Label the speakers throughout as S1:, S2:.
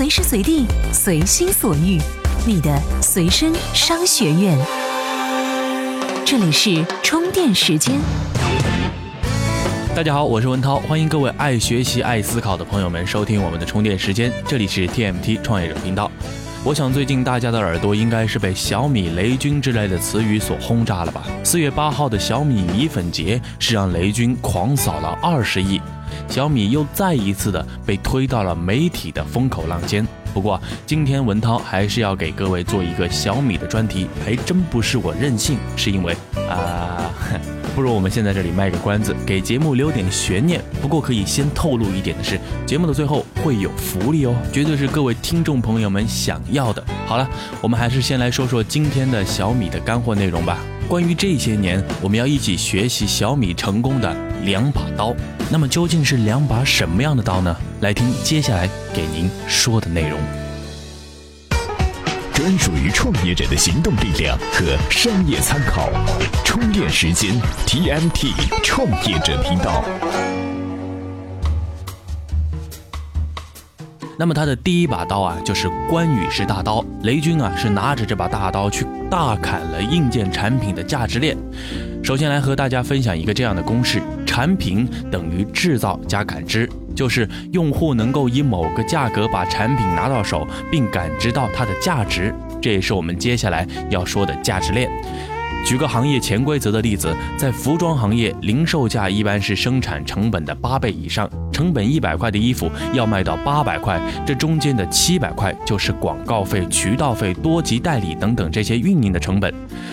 S1: 随时随地，随心所欲，你的随身商学院。这里是充电时间。
S2: 大家好，我是文涛，欢迎各位爱学习、爱思考的朋友们收听我们的充电时间。这里是 TMT 创业者频道。我想最近大家的耳朵应该是被小米、雷军之类的词语所轰炸了吧？四月八号的小米米粉节是让雷军狂扫了二十亿，小米又再一次的被推到了媒体的风口浪尖。不过今天文涛还是要给各位做一个小米的专题，还真不是我任性，是因为啊。不如我们先在这里卖个关子，给节目留点悬念。不过可以先透露一点的是，节目的最后会有福利哦，绝对是各位听众朋友们想要的。好了，我们还是先来说说今天的小米的干货内容吧。关于这些年我们要一起学习小米成功的两把刀，那么究竟是两把什么样的刀呢？来听接下来给您说的内容。
S3: 专属于创业者的行动力量和商业参考，充电时间 TMT 创业者频道。
S2: 那么他的第一把刀啊，就是关羽式大刀。雷军啊，是拿着这把大刀去大砍了硬件产品的价值链。首先来和大家分享一个这样的公式：产品等于制造加感知。就是用户能够以某个价格把产品拿到手，并感知到它的价值，这也是我们接下来要说的价值链。举个行业潜规则的例子，在服装行业，零售价一般是生产成本的八倍以上，成本一百块的衣服要卖到八百块，这中间的七百块就是广告费、渠道费、多级代理等等这些运营的成本。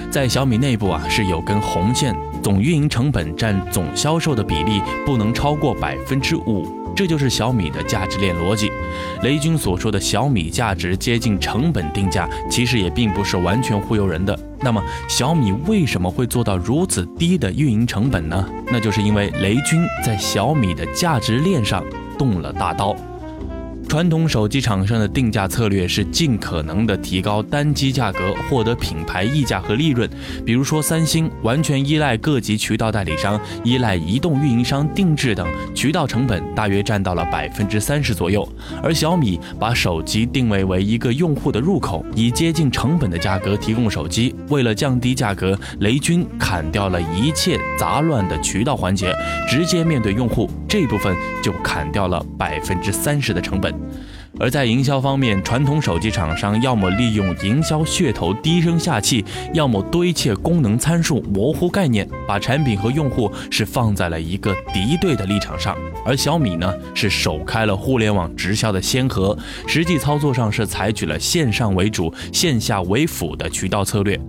S2: 在小米内部啊，是有根红线，总运营成本占总销售的比例不能超过百分之五。这就是小米的价值链逻辑。雷军所说的小米价值接近成本定价，其实也并不是完全忽悠人的。那么，小米为什么会做到如此低的运营成本呢？那就是因为雷军在小米的价值链上动了大刀。传统手机厂商的定价策略是尽可能的提高单机价格，获得品牌溢价和利润。比如说，三星完全依赖各级渠道代理商、依赖移动运营商定制等，渠道成本大约占到了百分之三十左右。而小米把手机定位为一个用户的入口，以接近成本的价格提供手机。为了降低价格，雷军砍掉了一切杂乱的渠道环节，直接面对用户，这部分就砍掉了百分之三十的成本。而在营销方面，传统手机厂商要么利用营销噱头低声下气，要么堆砌功能参数模糊概念，把产品和用户是放在了一个敌对的立场上。而小米呢，是首开了互联网直销的先河，实际操作上是采取了线上为主、线下为辅的渠道策略。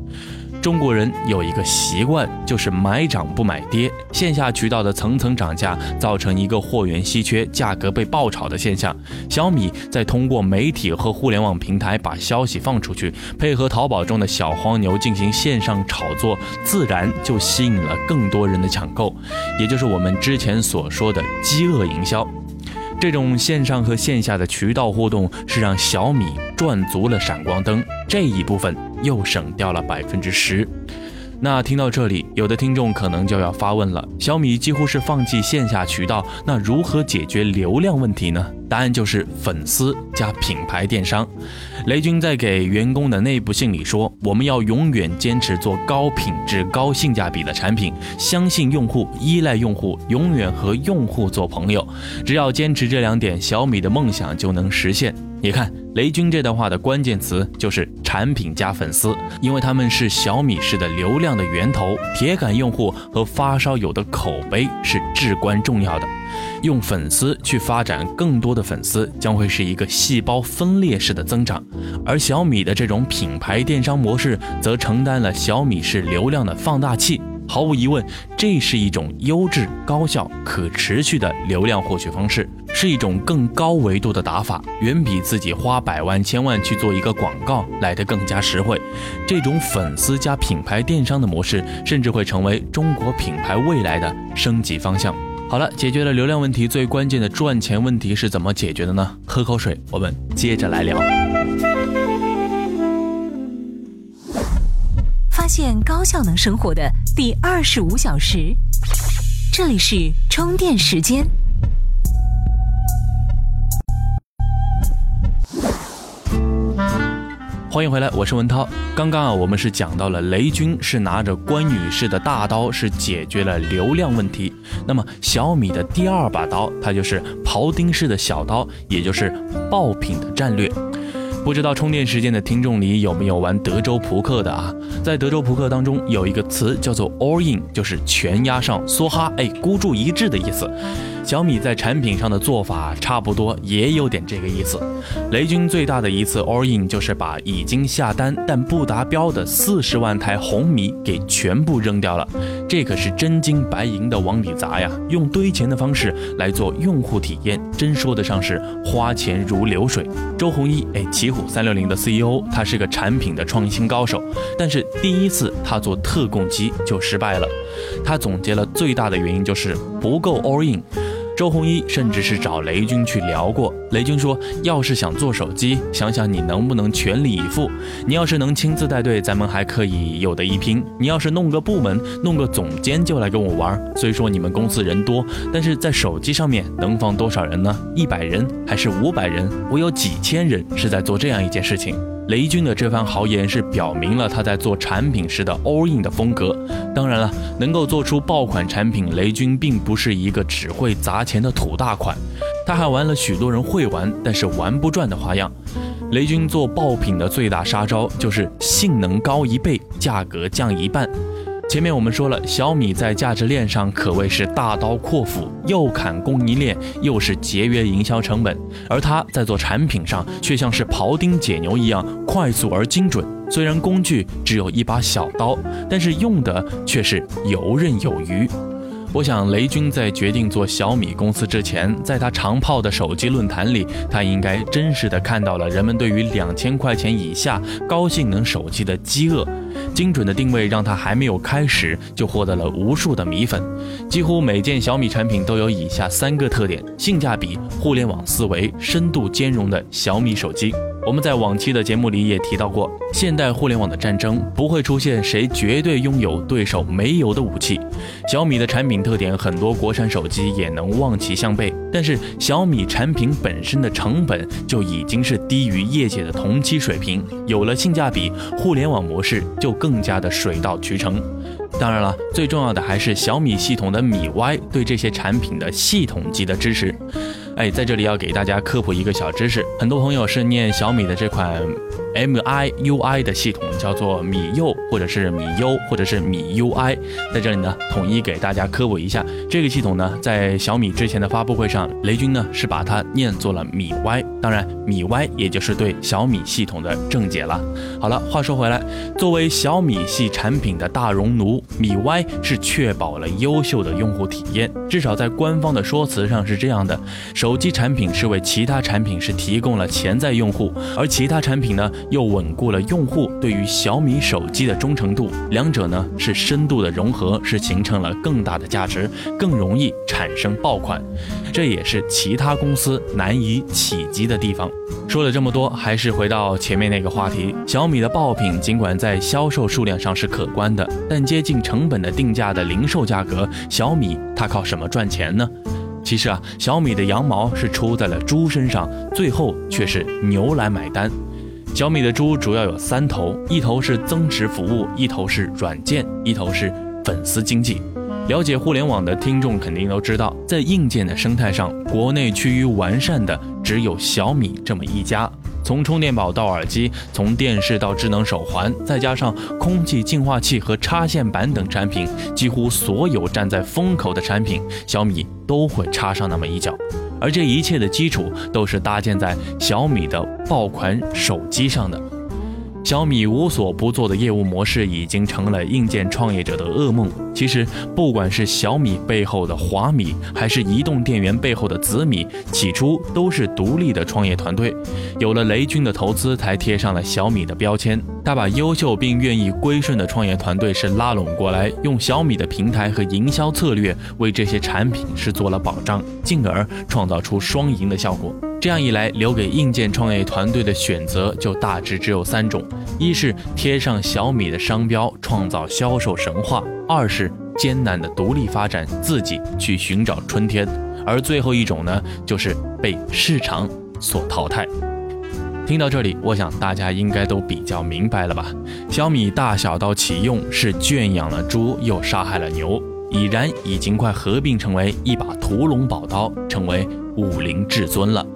S2: 中国人有一个习惯，就是买涨不买跌。线下渠道的层层涨价，造成一个货源稀缺、价格被爆炒的现象。小米在通过媒体和互联网平台把消息放出去，配合淘宝中的小黄牛进行线上炒作，自然就吸引了更多人的抢购，也就是我们之前所说的饥饿营销。这种线上和线下的渠道互动，是让小米赚足了闪光灯，这一部分又省掉了百分之十。那听到这里，有的听众可能就要发问了：小米几乎是放弃线下渠道，那如何解决流量问题呢？答案就是粉丝加品牌电商。雷军在给员工的内部信里说：“我们要永远坚持做高品质、高性价比的产品，相信用户，依赖用户，永远和用户做朋友。只要坚持这两点，小米的梦想就能实现。”你看，雷军这段话的关键词就是产品加粉丝，因为他们是小米式的流量的源头，铁杆用户和发烧友的口碑是至关重要的。用粉丝去发展更多的粉丝，将会是一个细胞分裂式的增长。而小米的这种品牌电商模式，则承担了小米式流量的放大器。毫无疑问，这是一种优质、高效、可持续的流量获取方式，是一种更高维度的打法，远比自己花百万、千万去做一个广告来得更加实惠。这种粉丝加品牌电商的模式，甚至会成为中国品牌未来的升级方向。好了，解决了流量问题，最关键的赚钱问题是怎么解决的呢？喝口水，我们接着来聊。
S1: 现高效能生活的第二十五小时，这里是充电时间。
S2: 欢迎回来，我是文涛。刚刚啊，我们是讲到了雷军是拿着关女士的大刀，是解决了流量问题。那么小米的第二把刀，它就是庖丁式的小刀，也就是爆品的战略。不知道充电时间的听众里有没有玩德州扑克的啊？在德州扑克当中有一个词叫做 all in，就是全压上，梭哈，哎，孤注一掷的意思。小米在产品上的做法差不多，也有点这个意思。雷军最大的一次 all in 就是把已经下单但不达标的四十万台红米给全部扔掉了，这可是真金白银的往里砸呀！用堆钱的方式来做用户体验，真说得上是花钱如流水。周鸿祎，哎，奇虎三六零的 CEO，他是个产品的创新高手，但是第一次他做特供机就失败了。他总结了最大的原因就是不够 all in。周鸿祎甚至是找雷军去聊过，雷军说：“要是想做手机，想想你能不能全力以赴。你要是能亲自带队，咱们还可以有的一拼。你要是弄个部门，弄个总监就来跟我玩。虽说你们公司人多，但是在手机上面能放多少人呢？一百人还是五百人？我有几千人是在做这样一件事情。”雷军的这番豪言是表明了他在做产品时的 all in 的风格。当然了，能够做出爆款产品，雷军并不是一个只会砸钱的土大款，他还玩了许多人会玩但是玩不转的花样。雷军做爆品的最大杀招就是性能高一倍，价格降一半。前面我们说了，小米在价值链上可谓是大刀阔斧，又砍供应链，又是节约营销成本；而它在做产品上，却像是庖丁解牛一样，快速而精准。虽然工具只有一把小刀，但是用的却是游刃有余。我想，雷军在决定做小米公司之前，在他长泡的手机论坛里，他应该真实的看到了人们对于两千块钱以下高性能手机的饥饿。精准的定位让他还没有开始就获得了无数的米粉。几乎每件小米产品都有以下三个特点：性价比、互联网思维、深度兼容的小米手机。我们在往期的节目里也提到过，现代互联网的战争不会出现谁绝对拥有对手没有的武器。小米的产品特点，很多国产手机也能望其项背，但是小米产品本身的成本就已经是低于业界的同期水平。有了性价比，互联网模式就更加的水到渠成。当然了，最重要的还是小米系统的米 Y 对这些产品的系统级的支持。哎，在这里要给大家科普一个小知识，很多朋友是念小米的这款 MIUI 的系统，叫做米柚，或者是米优，或者是米 UI。在这里呢，统一给大家科普一下，这个系统呢，在小米之前的发布会上，雷军呢是把它念作了米 Y，当然米 Y 也就是对小米系统的正解了。好了，话说回来，作为小米系产品的大熔炉，米 Y 是确保了优秀的用户体验，至少在官方的说辞上是这样的。首手机产品是为其他产品是提供了潜在用户，而其他产品呢又稳固了用户对于小米手机的忠诚度，两者呢是深度的融合，是形成了更大的价值，更容易产生爆款，这也是其他公司难以企及的地方。说了这么多，还是回到前面那个话题，小米的爆品尽管在销售数量上是可观的，但接近成本的定价的零售价格，小米它靠什么赚钱呢？其实啊，小米的羊毛是出在了猪身上，最后却是牛来买单。小米的猪主要有三头，一头是增值服务，一头是软件，一头是粉丝经济。了解互联网的听众肯定都知道，在硬件的生态上，国内趋于完善的只有小米这么一家。从充电宝到耳机，从电视到智能手环，再加上空气净化器和插线板等产品，几乎所有站在风口的产品，小米都会插上那么一脚。而这一切的基础，都是搭建在小米的爆款手机上的。小米无所不做的业务模式已经成了硬件创业者的噩梦。其实，不管是小米背后的华米，还是移动电源背后的紫米，起初都是独立的创业团队。有了雷军的投资，才贴上了小米的标签。他把优秀并愿意归顺的创业团队是拉拢过来，用小米的平台和营销策略为这些产品是做了保障，进而创造出双赢的效果。这样一来，留给硬件创业团队的选择就大致只有三种：一是贴上小米的商标，创造销售神话；二是艰难的独立发展，自己去寻找春天；而最后一种呢，就是被市场所淘汰。听到这里，我想大家应该都比较明白了吧？小米大小刀启用是圈养了猪又杀害了牛，已然已经快合并成为一把屠龙宝刀，成为武林至尊了。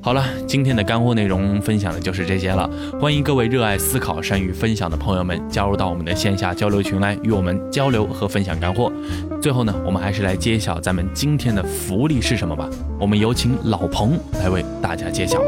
S2: 好了，今天的干货内容分享的就是这些了。欢迎各位热爱思考、善于分享的朋友们加入到我们的线下交流群来，与我们交流和分享干货。最后呢，我们还是来揭晓咱们今天的福利是什么吧。我们有请老彭来为大家揭晓。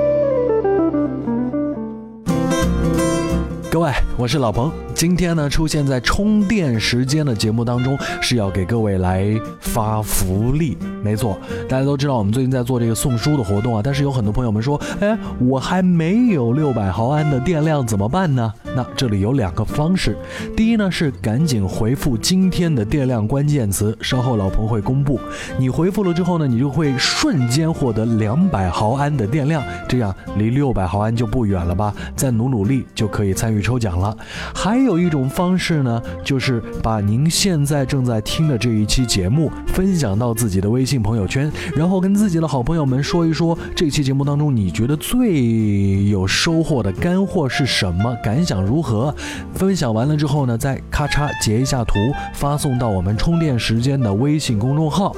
S4: 各位，我是老彭。今天呢，出现在充电时间的节目当中，是要给各位来发福利。没错，大家都知道我们最近在做这个送书的活动啊。但是有很多朋友们说，哎，我还没有六百毫安的电量，怎么办呢？那这里有两个方式。第一呢，是赶紧回复今天的电量关键词，稍后老彭会公布。你回复了之后呢，你就会瞬间获得两百毫安的电量，这样离六百毫安就不远了吧？再努努力就可以参与。抽奖了，还有有一种方式呢，就是把您现在正在听的这一期节目分享到自己的微信朋友圈，然后跟自己的好朋友们说一说这期节目当中你觉得最有收获的干货是什么，感想如何？分享完了之后呢，再咔嚓截一下图发送到我们充电时间的微信公众号，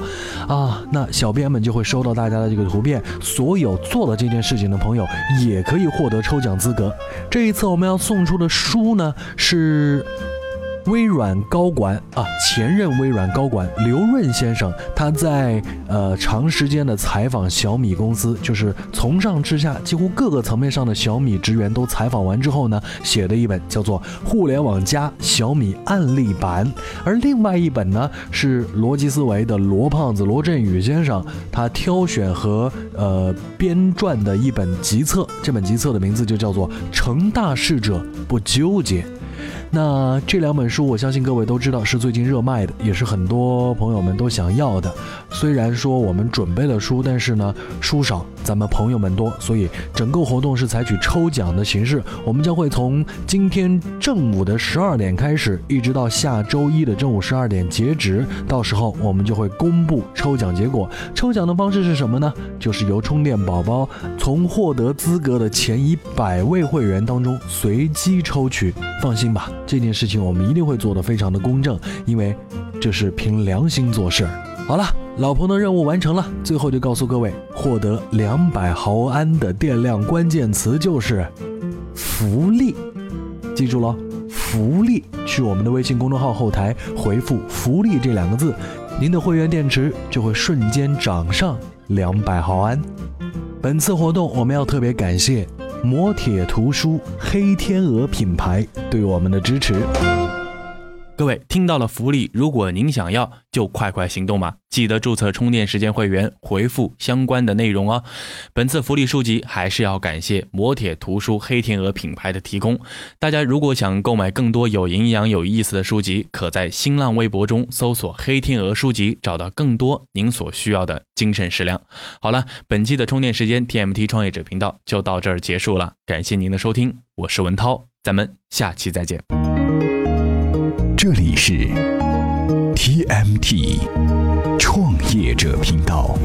S4: 啊，那小编们就会收到大家的这个图片，所有做了这件事情的朋友也可以获得抽奖资格。这一次我们要送。出的书呢是。微软高管啊，前任微软高管刘润先生，他在呃长时间的采访小米公司，就是从上至下几乎各个层面上的小米职员都采访完之后呢，写的一本叫做《互联网加小米案例版》，而另外一本呢是逻辑思维的罗胖子罗振宇先生他挑选和呃编撰的一本集册，这本集册的名字就叫做《成大事者不纠结》。那这两本书，我相信各位都知道是最近热卖的，也是很多朋友们都想要的。虽然说我们准备了书，但是呢，书少，咱们朋友们多，所以整个活动是采取抽奖的形式。我们将会从今天正午的十二点开始，一直到下周一的正午十二点截止。到时候我们就会公布抽奖结果。抽奖的方式是什么呢？就是由充电宝宝从获得资格的前一百位会员当中随机抽取。放心吧。这件事情我们一定会做得非常的公正，因为这是凭良心做事儿。好了，老彭的任务完成了，最后就告诉各位，获得两百毫安的电量，关键词就是福利，记住了，福利。去我们的微信公众号后台回复“福利”这两个字，您的会员电池就会瞬间涨上两百毫安。本次活动我们要特别感谢。磨铁图书黑天鹅品牌对我们的支持。
S2: 各位听到了福利，如果您想要，就快快行动吧！记得注册充电时间会员，回复相关的内容哦。本次福利书籍还是要感谢磨铁图书黑天鹅品牌的提供。大家如果想购买更多有营养、有意思的书籍，可在新浪微博中搜索“黑天鹅书籍”，找到更多您所需要的精神食粮。好了，本期的充电时间 TMT 创业者频道就到这儿结束了，感谢您的收听，我是文涛，咱们下期再见。
S3: 这里是 TMT 创业者频道。